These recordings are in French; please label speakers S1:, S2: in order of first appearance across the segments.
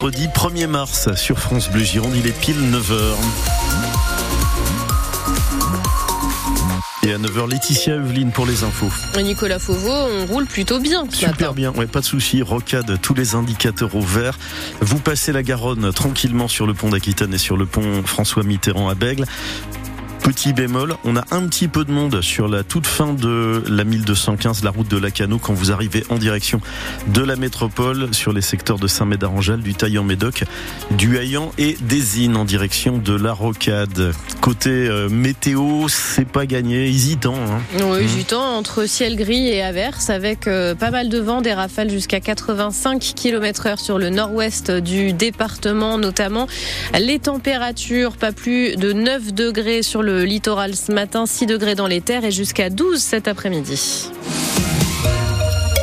S1: Jeudi 1er mars sur France Bleu Gironde, il est pile 9h. Et à 9h, Laetitia Evelyne pour les infos.
S2: Nicolas Fauveau, on roule plutôt bien.
S1: Super bien, ouais, pas de souci. Rocade, tous les indicateurs au vert. Vous passez la Garonne tranquillement sur le pont d'Aquitaine et sur le pont François Mitterrand à Bègle. Petit bémol, on a un petit peu de monde sur la toute fin de la 1215, la route de Lacano, quand vous arrivez en direction de la métropole, sur les secteurs de Saint-Médard-en-Jalles, du Taillan-Médoc, du Haillan et des Innes en direction de la Rocade. Côté euh, météo, c'est pas gagné, hésitant. Hein.
S2: Oui, du temps entre ciel gris et averse avec euh, pas mal de vent, des rafales jusqu'à 85 km heure sur le nord-ouest du département notamment. Les températures, pas plus de 9 degrés sur le littoral ce matin, 6 degrés dans les terres et jusqu'à 12 cet après-midi.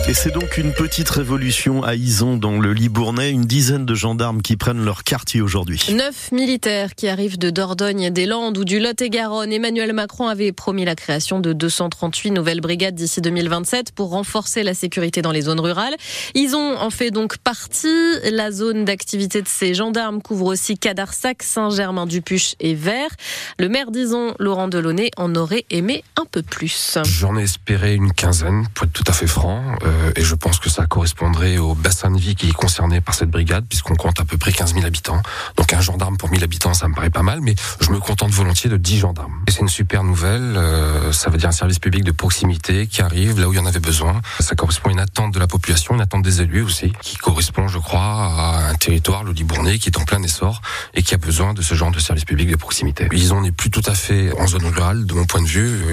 S1: Et c'est donc une petite révolution à Ison dans le Libournais, une dizaine de gendarmes qui prennent leur quartier aujourd'hui.
S2: Neuf militaires qui arrivent de Dordogne, des Landes ou du Lot-et-Garonne. Emmanuel Macron avait promis la création de 238 nouvelles brigades d'ici 2027 pour renforcer la sécurité dans les zones rurales. Ison en fait donc partie. La zone d'activité de ces gendarmes couvre aussi Cadarsac, Saint-Germain-du-Puche et Vert. Le maire d'Ison, Laurent Delaunay, en aurait aimé un peu plus.
S3: J'en ai espéré une quinzaine, pour être tout à fait franc, euh, et je pense que ça correspondrait au bassin de vie qui est concerné par cette brigade, puisqu'on compte à peu près 15 000 habitants. Donc un gendarme pour 1000 habitants, ça me paraît pas mal, mais je me contente volontiers de 10 gendarmes. Et c'est une super nouvelle, euh, ça veut dire un service public de proximité qui arrive là où il y en avait besoin. Ça correspond à une attente de la population, une attente des élus aussi, qui correspond, je crois, à un territoire, le Libournais, qui est en plein essor et qui a besoin de ce genre de service public de proximité. Ils n'est plus tout à fait en zone rurale, de mon point de vue,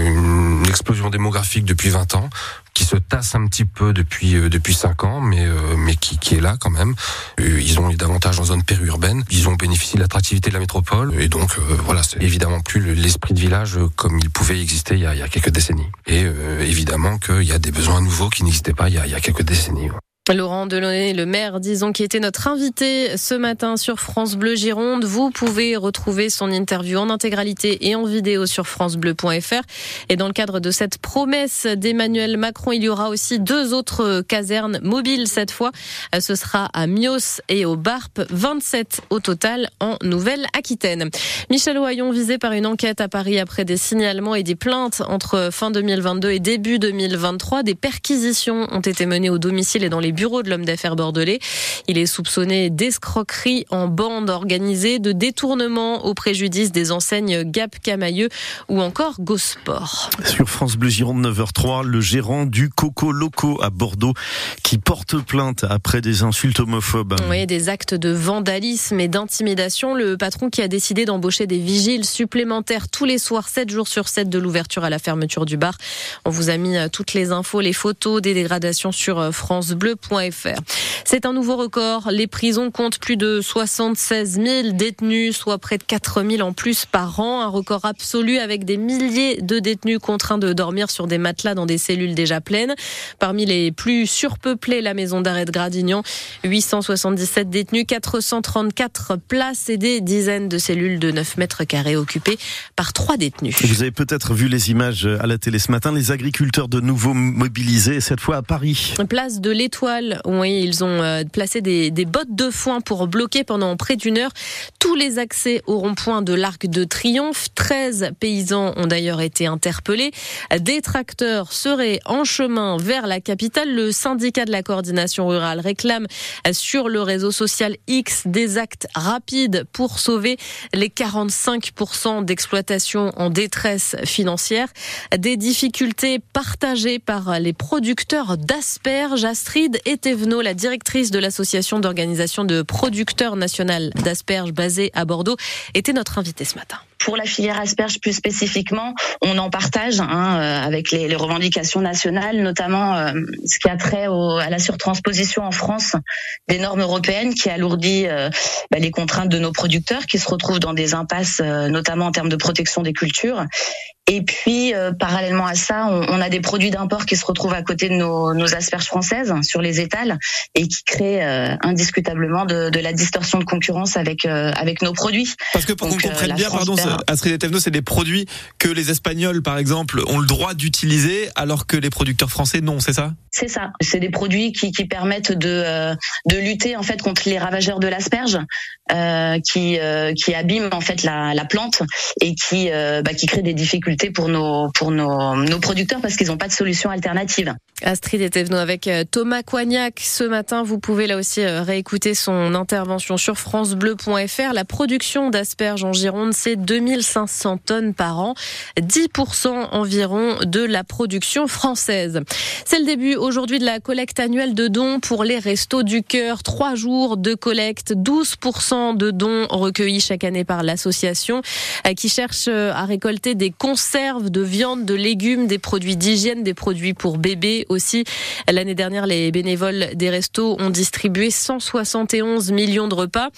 S3: explosion démographique depuis 20 ans qui se tasse un petit peu depuis euh, depuis cinq ans, mais euh, mais qui, qui est là quand même. Euh, ils ont davantage en zone périurbaine. Ils ont bénéficié de l'attractivité de la métropole, et donc voilà, c'est évidemment plus le- l'esprit de village comme il pouvait exister il y a, quelques décennies. Et évidemment qu'il y a des besoins nouveaux qui n'existaient pas il y a, quelques décennies.
S2: Laurent Delaunay, le maire, disons, qui était notre invité ce matin sur France Bleu Gironde. Vous pouvez retrouver son interview en intégralité et en vidéo sur francebleu.fr. Et dans le cadre de cette promesse d'Emmanuel Macron, il y aura aussi deux autres casernes mobiles cette fois. Ce sera à Mios et au Barp, 27 au total en Nouvelle-Aquitaine. Michel Ohaillon visé par une enquête à Paris après des signalements et des plaintes entre fin 2022 et début 2023. Des perquisitions ont été menées au domicile et dans les bureaux de l'homme d'affaires bordelais. Il est soupçonné d'escroquerie en bande organisée, de détournement au préjudice des enseignes Gap Camailleux ou encore Gosport.
S1: Sur France Bleu Gironde 9h03, le gérant du Coco Loco à Bordeaux qui porte plainte après des insultes homophobes.
S2: Oui, des actes de vandalisme et d'intimidation. Le patron qui a décidé d'embaucher des vigiles supplémentaires tous les soirs, 7 jours sur 7 de l'ouverture à la fermeture du bar. On vous a mis toutes les infos, les photos des dégradations sur euh, C'est un nouveau record. Les prisons comptent plus de 76 000 détenus, soit près de 4 000 en plus par an. Un record absolu avec des milliers de détenus contraints de dormir sur des matelas dans des cellules déjà pleines. Parmi les plus surpeuplées, la maison d'arrêt de Gradignan, 877 détenus, 434 places et des dizaines de cellules de 9 mètres carrés occupées par trois détenus.
S1: Vous avez peut-être vu les images à la télé ce matin, les agriculteurs de nouveau mobilisés, cette fois à Paris.
S2: Place de l'Étoile, oui, ils ont euh, placé des, bottes de foin pour bloquer pendant près d'une heure tous les accès au rond-point de l'Arc de Triomphe. 13 paysans ont d'ailleurs été interpellés. Des tracteurs seraient en chemin vers la capitale. Le syndicat de la coordination rurale réclame sur le réseau social X des actes rapides pour sauver les 45% d'exploitation en détresse financière. Des difficultés partagées par les producteurs d'asperges. Astrid Etevenot, la directrice de l'association d'organisation de producteurs nationales d'asperges basée à Bordeaux, était notre invitée ce matin.
S4: Pour la filière asperge plus spécifiquement, on en partage hein, euh, avec les, les revendications nationales, notamment euh, ce qui a trait au- à la surtransposition en France des normes européennes qui alourdit euh, bah, les contraintes de nos producteurs qui se retrouvent dans des impasses, euh, notamment en termes de protection des cultures. Et puis, euh, parallèlement à ça, on, on a des produits d'import qui se retrouvent à côté de nos, nos asperges françaises sur les étals et qui créent euh, indiscutablement de, de la distorsion de concurrence avec euh, avec nos produits.
S5: Parce que pour qu'on comprenne bien, pardon,
S4: perd
S5: Astrid Etevno, c'est des produits que les Espagnols, par exemple, ont le droit d'utiliser, alors que les producteurs français non, c'est ça?
S4: C'est ça. C'est des produits qui, qui permettent de, euh, de lutter en fait contre les ravageurs de l'asperge, euh, qui, euh, qui abîment en fait la, la plante et qui, euh, bah, qui créent des difficultés pour nos, pour nos, nos producteurs parce qu'ils n'ont pas de solution alternative.
S2: Astrid Etevno avec euh, Thomas Coignac. Ce matin, vous pouvez là aussi euh, réécouter son intervention sur francebleu.fr. La production d'asperges en Gironde, c'est 2500 tonnes par an, 10% environ de la production française. C'est le début aujourd'hui de la collecte annuelle de dons pour les restos du cœur. Trois jours de collecte, 12% de dons recueillis chaque année par l'association euh, qui cherche à récolter des conserves de viande, de légumes, des produits d'hygiène, des produits pour bébés aussi. L'année dernière, les bénévoles des restos ont distribué 171 millions de repas.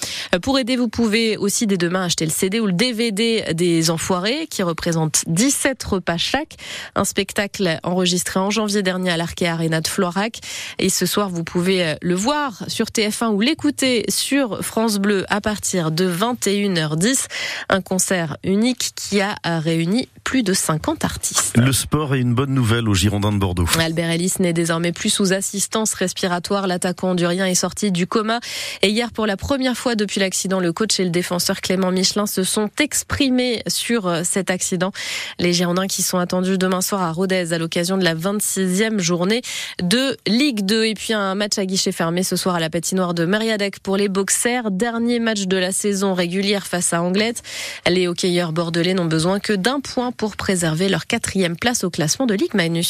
S2: Pour aider, vous pouvez aussi dès demain acheter le CD ou le DVD des Enfoirés qui représente 17 repas chaque. Un spectacle enregistré en janvier dernier à l'Arkea Arena de Florac. Et ce soir, vous pouvez le voir sur TF1 ou l'écouter sur France Bleu à partir de 21h10. Un concert unique qui a réuni plus de 50 artistes.
S1: Le sport est une bonne nouvelle au Girondin de Bordeaux.
S2: Albert Ellis n'est désormais plus sous assistance respiratoire. L'attaquant hondurien est sorti du coma. Et hier, pour la première fois depuis l'accident, le coach et le défenseur Clément Michelin se sont exprimés sur euh, cet accident. Les Girondins qui sont attendus demain soir à Rodez à l'occasion de la 26e journée de Ligue 2. Et puis un match à guichet fermé ce soir à la patinoire de Mariadec pour les boxers. Dernier match de la saison régulière face à Anglette. Les hockeyeurs bordelais n'ont besoin que d'un point pour préserver leur quatrième place au classement de Ligue Magnus.